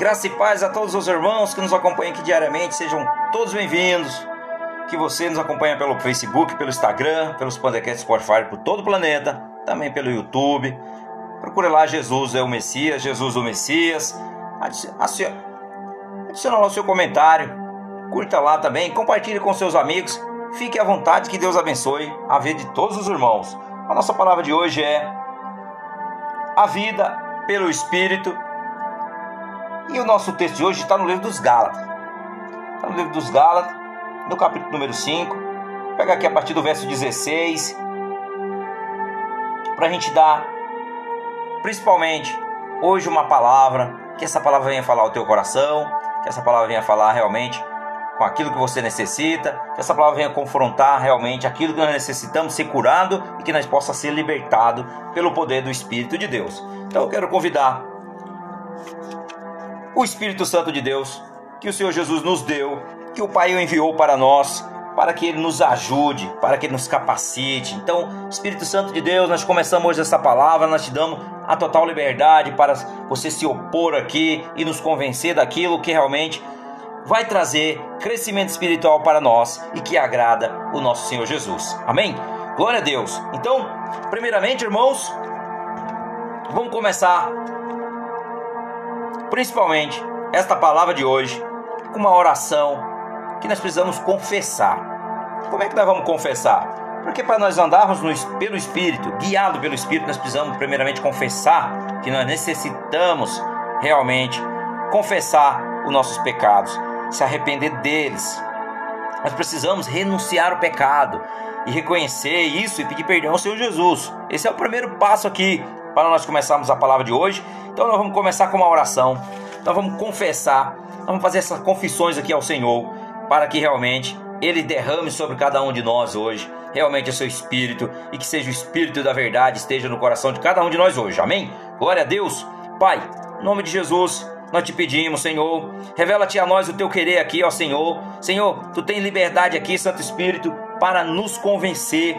Graça e paz a todos os irmãos que nos acompanham aqui diariamente, sejam todos bem-vindos. Que você nos acompanha pelo Facebook, pelo Instagram, pelos podcasts Spotify por todo o planeta, também pelo YouTube. Procure lá Jesus é o Messias, Jesus o Messias. Adicione lá o seu comentário, curta lá também, compartilhe com seus amigos. Fique à vontade, que Deus abençoe a vida de todos os irmãos. A nossa palavra de hoje é a vida pelo Espírito e o nosso texto de hoje está no livro dos Gálatas. Está no livro dos Gálatas, no capítulo número 5. Vou pegar aqui a partir do verso 16. Para a gente dar, principalmente, hoje uma palavra. Que essa palavra venha falar ao teu coração. Que essa palavra venha falar realmente com aquilo que você necessita. Que essa palavra venha confrontar realmente aquilo que nós necessitamos ser curado e que nós possa ser libertado pelo poder do Espírito de Deus. Então eu quero convidar o Espírito Santo de Deus, que o Senhor Jesus nos deu, que o Pai o enviou para nós, para que ele nos ajude, para que ele nos capacite. Então, Espírito Santo de Deus, nós começamos hoje essa palavra, nós te damos a total liberdade para você se opor aqui e nos convencer daquilo que realmente vai trazer crescimento espiritual para nós e que agrada o nosso Senhor Jesus. Amém? Glória a Deus. Então, primeiramente, irmãos, vamos começar principalmente esta palavra de hoje, com uma oração que nós precisamos confessar. Como é que nós vamos confessar? Porque para nós andarmos no, pelo Espírito, guiado pelo Espírito, nós precisamos primeiramente confessar que nós necessitamos realmente confessar os nossos pecados, se arrepender deles. Nós precisamos renunciar o pecado e reconhecer isso e pedir perdão ao Senhor Jesus. Esse é o primeiro passo aqui para nós começarmos a palavra de hoje. Então nós vamos começar com uma oração. Nós vamos confessar, vamos fazer essas confissões aqui ao Senhor, para que realmente Ele derrame sobre cada um de nós hoje, realmente o seu Espírito, e que seja o Espírito da verdade esteja no coração de cada um de nós hoje. Amém? Glória a Deus. Pai, em nome de Jesus, nós te pedimos, Senhor, revela-te a nós o teu querer aqui, ó Senhor. Senhor, tu tens liberdade aqui, Santo Espírito, para nos convencer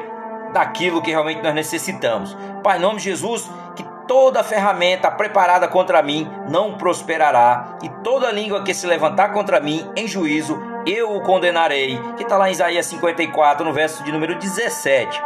daquilo que realmente nós necessitamos. Pai, em nome de Jesus, que toda ferramenta preparada contra mim não prosperará, e toda língua que se levantar contra mim em juízo, eu o condenarei. Que está lá em Isaías 54, no verso de número 17.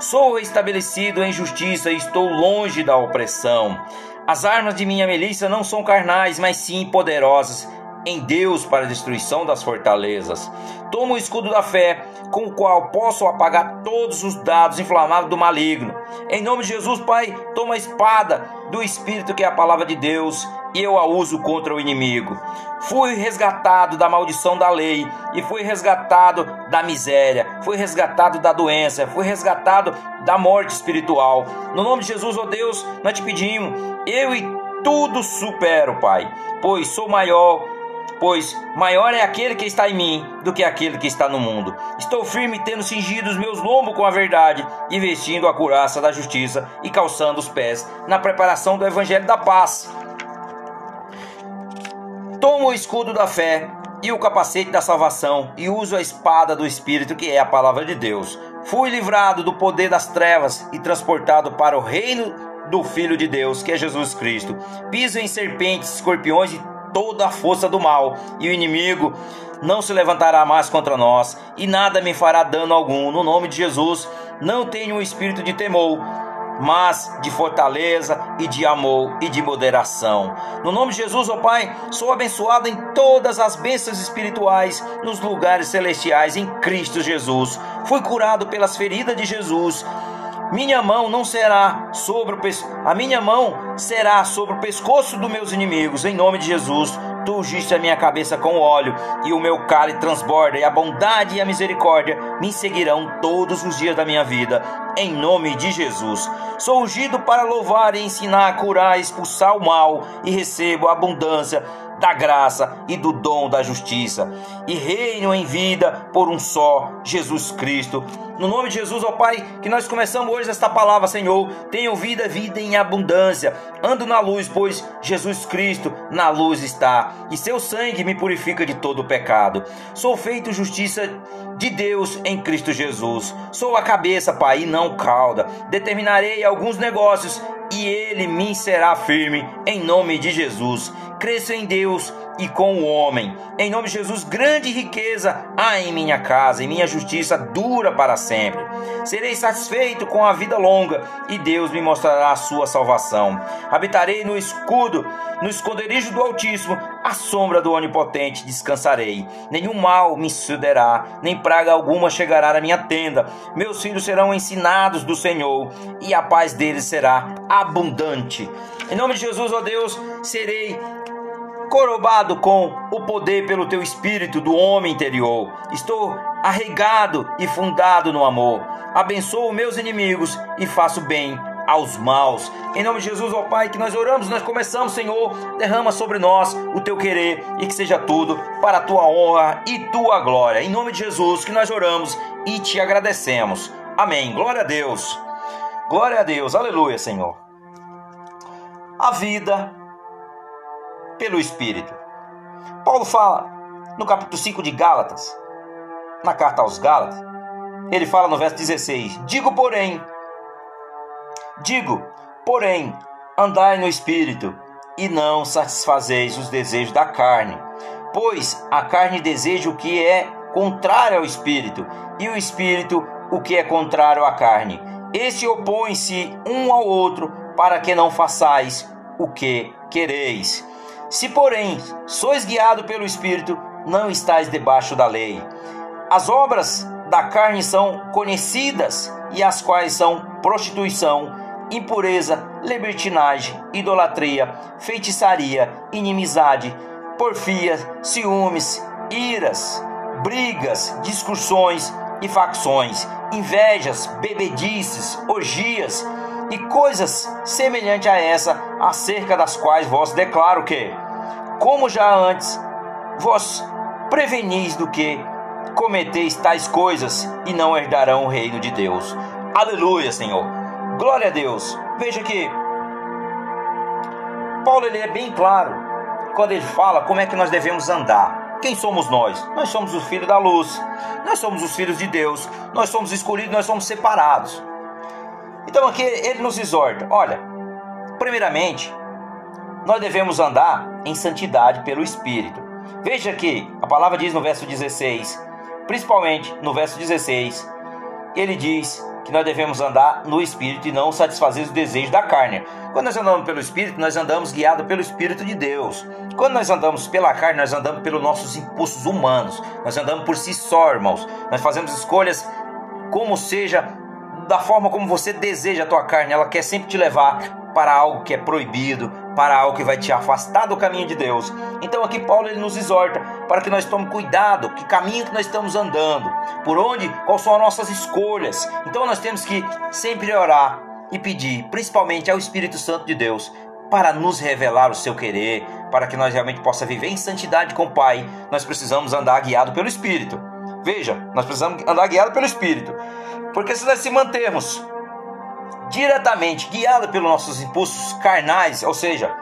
Sou estabelecido em justiça e estou longe da opressão. As armas de minha milícia não são carnais, mas sim poderosas em Deus para a destruição das fortalezas. Tomo o escudo da fé, com o qual posso apagar todos os dados inflamados do maligno. Em nome de Jesus, Pai, toma a espada do Espírito, que é a palavra de Deus, e eu a uso contra o inimigo. Fui resgatado da maldição da lei, e fui resgatado da miséria, fui resgatado da doença, fui resgatado da morte espiritual. No nome de Jesus, ó oh Deus, nós te pedimos, eu e tudo supero, Pai, pois sou maior pois maior é aquele que está em mim do que aquele que está no mundo. Estou firme, tendo cingido os meus lombos com a verdade, e vestindo a curaça da justiça e calçando os pés na preparação do evangelho da paz. Tomo o escudo da fé e o capacete da salvação e uso a espada do Espírito, que é a palavra de Deus. Fui livrado do poder das trevas e transportado para o reino do Filho de Deus, que é Jesus Cristo. Piso em serpentes, escorpiões e toda a força do mal, e o inimigo não se levantará mais contra nós, e nada me fará dano algum. No nome de Jesus, não tenho um espírito de temor, mas de fortaleza e de amor e de moderação. No nome de Jesus, ó oh Pai, sou abençoado em todas as bênçãos espirituais nos lugares celestiais em Cristo Jesus. Fui curado pelas feridas de Jesus minha mão não será sobre o a minha mão será sobre o pescoço dos meus inimigos, em nome de Jesus. Tu ungiste a minha cabeça com óleo, e o meu cálice transborda, e a bondade e a misericórdia me seguirão todos os dias da minha vida, em nome de Jesus. Sou ungido para louvar ensinar, curar, expulsar o mal, e recebo a abundância da graça e do dom da justiça, e reino em vida por um só, Jesus Cristo. No nome de Jesus, ó Pai, que nós começamos hoje esta palavra, Senhor. Tenho vida, vida em abundância. Ando na luz, pois Jesus Cristo na luz está, e seu sangue me purifica de todo pecado. Sou feito justiça de Deus em Cristo Jesus. Sou a cabeça, Pai, e não cauda. Determinarei alguns negócios e ele me será firme em nome de Jesus. Cresço em Deus e com o homem. Em nome de Jesus, grande riqueza há em minha casa, e minha justiça dura para sempre. Serei satisfeito com a vida longa, e Deus me mostrará a sua salvação. Habitarei no escudo, no esconderijo do Altíssimo, à sombra do Onipotente descansarei. Nenhum mal me sucederá, nem praga alguma chegará à minha tenda. Meus filhos serão ensinados do Senhor, e a paz deles será abundante. Em nome de Jesus, ó Deus, serei corobado com o poder pelo teu espírito do homem interior. Estou arraigado e fundado no amor. Abençoo meus inimigos e faço bem aos maus. Em nome de Jesus, ó Pai, que nós oramos, nós começamos, Senhor, derrama sobre nós o teu querer e que seja tudo para a tua honra e tua glória. Em nome de Jesus, que nós oramos e te agradecemos. Amém. Glória a Deus. Glória a Deus. Aleluia, Senhor. A vida pelo Espírito. Paulo fala no capítulo 5 de Gálatas, na carta aos Gálatas, ele fala no verso 16: Digo, porém, digo, porém, andai no Espírito e não satisfazeis os desejos da carne, pois a carne deseja o que é contrário ao Espírito, e o Espírito o que é contrário à carne. Este opõe-se um ao outro para que não façais o que quereis. Se, porém, sois guiado pelo Espírito, não estáis debaixo da lei. As obras da carne são conhecidas, e as quais são prostituição, impureza, libertinagem, idolatria, feitiçaria, inimizade, porfia, ciúmes, iras, brigas, discussões e facções, invejas, bebedices, orgias, e coisas semelhantes a essa, acerca das quais vos declaro que, como já antes, vos prevenis do que cometeis tais coisas e não herdarão o reino de Deus. Aleluia, Senhor. Glória a Deus. Veja que Paulo ele é bem claro quando ele fala como é que nós devemos andar. Quem somos nós? Nós somos os filhos da luz. Nós somos os filhos de Deus. Nós somos escolhidos, nós somos separados. Então aqui ele nos exorta: olha, primeiramente, nós devemos andar em santidade pelo Espírito. Veja que a palavra diz no verso 16, principalmente no verso 16, ele diz que nós devemos andar no Espírito e não satisfazer os desejos da carne. Quando nós andamos pelo Espírito, nós andamos guiados pelo Espírito de Deus. Quando nós andamos pela carne, nós andamos pelos nossos impulsos humanos. Nós andamos por si só, irmãos. Nós fazemos escolhas como seja da forma como você deseja a tua carne, ela quer sempre te levar para algo que é proibido, para algo que vai te afastar do caminho de Deus. Então aqui Paulo ele nos exorta para que nós tomemos cuidado, que caminho que nós estamos andando, por onde, quais são as nossas escolhas. Então nós temos que sempre orar e pedir, principalmente ao Espírito Santo de Deus, para nos revelar o seu querer, para que nós realmente possa viver em santidade com o Pai. Nós precisamos andar guiado pelo Espírito. Veja, nós precisamos andar guiado pelo Espírito. Porque se nós se mantermos diretamente guiados pelos nossos impulsos carnais, ou seja,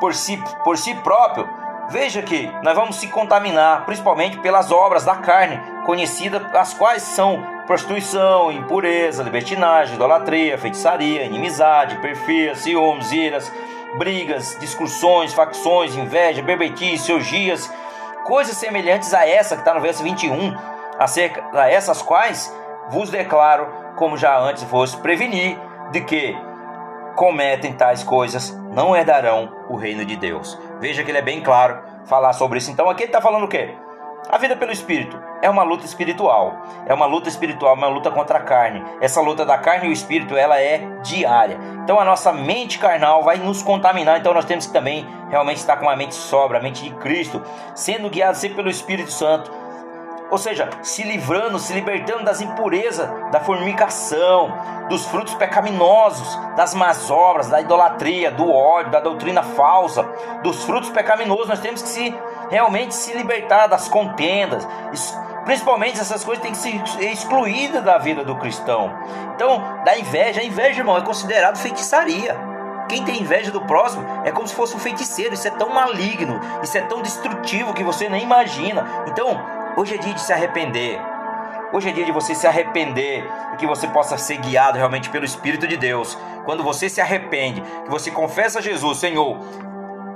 por si, por si próprio, veja que nós vamos se contaminar, principalmente pelas obras da carne, conhecidas as quais são prostituição, impureza, libertinagem, idolatria, feitiçaria, inimizade, perfia, ciúmes, iras, brigas, discussões, facções, inveja, bebetice, orgias, coisas semelhantes a essa que está no verso 21, acerca a essas quais vos declaro, como já antes vos preveni, de que cometem tais coisas não herdarão o reino de Deus. Veja que ele é bem claro falar sobre isso. Então aqui ele está falando o quê? A vida pelo Espírito é uma luta espiritual. É uma luta espiritual, uma luta contra a carne. Essa luta da carne e o Espírito, ela é diária. Então a nossa mente carnal vai nos contaminar. Então nós temos que também realmente estar com a mente sobra, a mente de Cristo, sendo guiado sempre pelo Espírito Santo ou seja, se livrando, se libertando das impurezas, da fornicação, dos frutos pecaminosos, das más obras, da idolatria, do ódio, da doutrina falsa, dos frutos pecaminosos. Nós temos que se realmente se libertar das contendas. Principalmente essas coisas têm que ser excluídas da vida do cristão. Então, da inveja, a inveja, irmão, é considerado feitiçaria. Quem tem inveja do próximo é como se fosse um feiticeiro. Isso é tão maligno, isso é tão destrutivo que você nem imagina. Então, Hoje é dia de se arrepender. Hoje é dia de você se arrepender e que você possa ser guiado realmente pelo Espírito de Deus. Quando você se arrepende, que você confessa a Jesus, Senhor,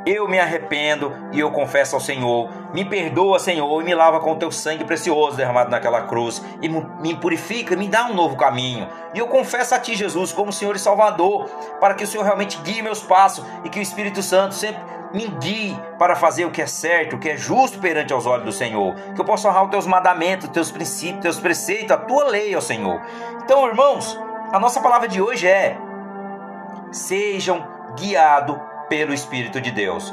eu me arrependo e eu confesso ao Senhor. Me perdoa, Senhor, e me lava com o teu sangue precioso derramado naquela cruz. E me purifica, me dá um novo caminho. E eu confesso a Ti, Jesus, como Senhor e Salvador, para que o Senhor realmente guie meus passos e que o Espírito Santo sempre guie para fazer o que é certo, o que é justo perante aos olhos do Senhor. Que eu possa honrar os teus mandamentos, os teus princípios, os teus preceitos, a tua lei, ó Senhor. Então, irmãos, a nossa palavra de hoje é: sejam guiados pelo Espírito de Deus.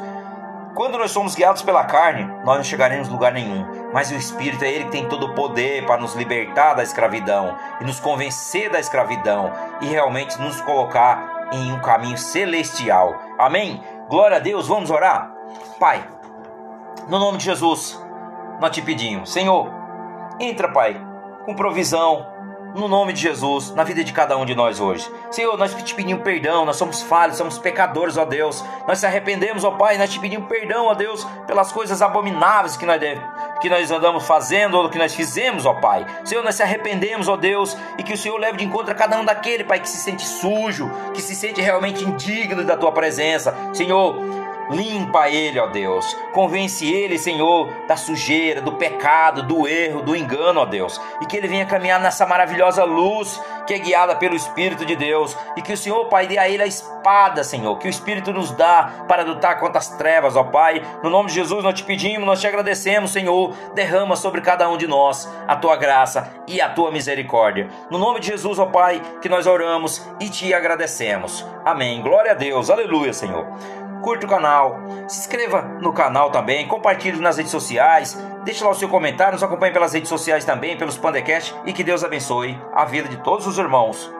Quando nós somos guiados pela carne, nós não chegaremos a lugar nenhum. Mas o Espírito é Ele que tem todo o poder para nos libertar da escravidão e nos convencer da escravidão e realmente nos colocar em um caminho celestial. Amém? Glória a Deus, vamos orar? Pai, no nome de Jesus, nós te pedimos, Senhor, entra, Pai, com provisão, no nome de Jesus, na vida de cada um de nós hoje. Senhor, nós te pedimos perdão, nós somos falhos, somos pecadores, ó Deus. Nós se arrependemos, ó Pai, nós te pedimos perdão, ó Deus, pelas coisas abomináveis que nós, que nós andamos fazendo ou que nós fizemos, ó Pai. Senhor, nós se arrependemos, ó Deus, e que o Senhor leve de encontro a cada um daquele, Pai, que se sente sujo, que se sente realmente indigno da tua presença. Senhor, Limpa ele, ó Deus. Convence ele, Senhor, da sujeira, do pecado, do erro, do engano, ó Deus. E que ele venha caminhar nessa maravilhosa luz que é guiada pelo Espírito de Deus. E que o Senhor, Pai, dê a ele a espada, Senhor, que o Espírito nos dá para lutar contra as trevas, ó Pai. No nome de Jesus nós te pedimos, nós te agradecemos, Senhor. Derrama sobre cada um de nós a tua graça e a tua misericórdia. No nome de Jesus, ó Pai, que nós oramos e te agradecemos. Amém. Glória a Deus. Aleluia, Senhor curta o canal, se inscreva no canal também, compartilhe nas redes sociais, deixe lá o seu comentário, nos acompanhe pelas redes sociais também, pelos Pandecast e que Deus abençoe a vida de todos os irmãos.